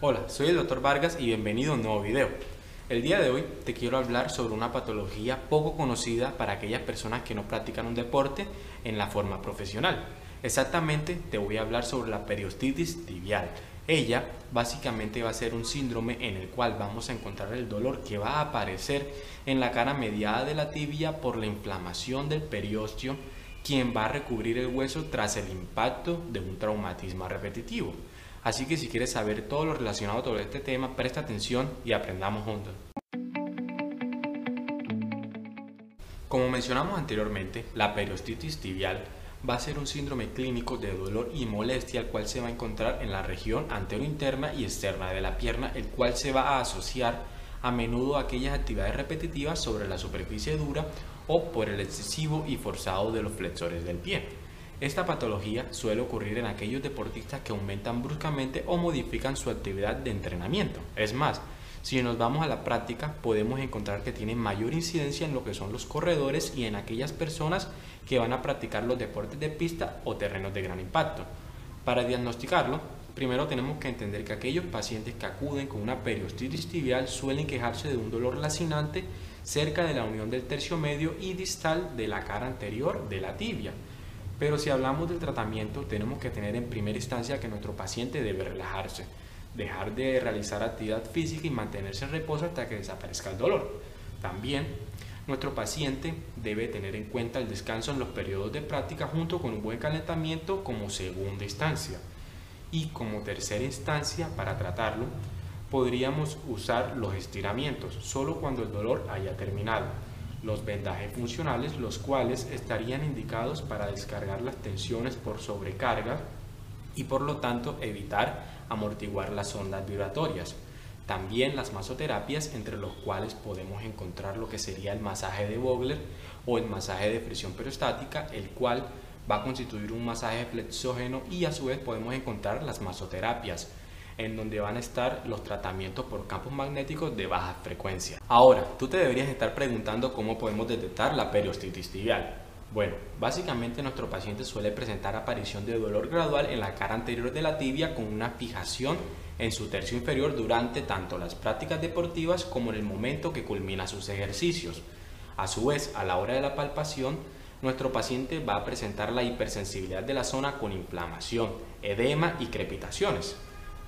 Hola, soy el Dr. Vargas y bienvenido a un nuevo video. El día de hoy te quiero hablar sobre una patología poco conocida para aquellas personas que no practican un deporte en la forma profesional. Exactamente te voy a hablar sobre la periostitis tibial. Ella básicamente va a ser un síndrome en el cual vamos a encontrar el dolor que va a aparecer en la cara mediada de la tibia por la inflamación del periostio, quien va a recubrir el hueso tras el impacto de un traumatismo repetitivo. Así que si quieres saber todo lo relacionado sobre este tema, presta atención y aprendamos juntos. Como mencionamos anteriormente, la periostitis tibial va a ser un síndrome clínico de dolor y molestia el cual se va a encontrar en la región antero-interna y externa de la pierna, el cual se va a asociar a menudo a aquellas actividades repetitivas sobre la superficie dura o por el excesivo y forzado de los flexores del pie. Esta patología suele ocurrir en aquellos deportistas que aumentan bruscamente o modifican su actividad de entrenamiento. Es más, si nos vamos a la práctica, podemos encontrar que tiene mayor incidencia en lo que son los corredores y en aquellas personas que van a practicar los deportes de pista o terrenos de gran impacto. Para diagnosticarlo, primero tenemos que entender que aquellos pacientes que acuden con una periostitis tibial suelen quejarse de un dolor lacinante cerca de la unión del tercio medio y distal de la cara anterior de la tibia pero si hablamos del tratamiento, tenemos que tener en primera instancia que nuestro paciente debe relajarse, dejar de realizar actividad física y mantenerse en reposo hasta que desaparezca el dolor. También, nuestro paciente debe tener en cuenta el descanso en los periodos de práctica junto con un buen calentamiento como segunda instancia. Y como tercera instancia, para tratarlo, podríamos usar los estiramientos, solo cuando el dolor haya terminado los vendajes funcionales, los cuales estarían indicados para descargar las tensiones por sobrecarga y por lo tanto evitar amortiguar las ondas vibratorias. También las masoterapias, entre los cuales podemos encontrar lo que sería el masaje de Vogler o el masaje de fricción perostática, el cual va a constituir un masaje flexógeno y a su vez podemos encontrar las masoterapias, en donde van a estar los tratamientos por campos magnéticos de baja frecuencia. Ahora, tú te deberías estar preguntando cómo podemos detectar la periostitis tibial. Bueno, básicamente nuestro paciente suele presentar aparición de dolor gradual en la cara anterior de la tibia con una fijación en su tercio inferior durante tanto las prácticas deportivas como en el momento que culmina sus ejercicios. A su vez, a la hora de la palpación, nuestro paciente va a presentar la hipersensibilidad de la zona con inflamación, edema y crepitaciones.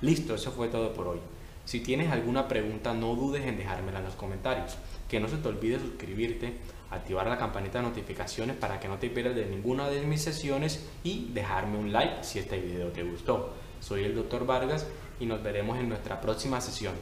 Listo, eso fue todo por hoy. Si tienes alguna pregunta, no dudes en dejármela en los comentarios. Que no se te olvide suscribirte, activar la campanita de notificaciones para que no te pierdas de ninguna de mis sesiones y dejarme un like si este video te gustó. Soy el Dr. Vargas y nos veremos en nuestra próxima sesión.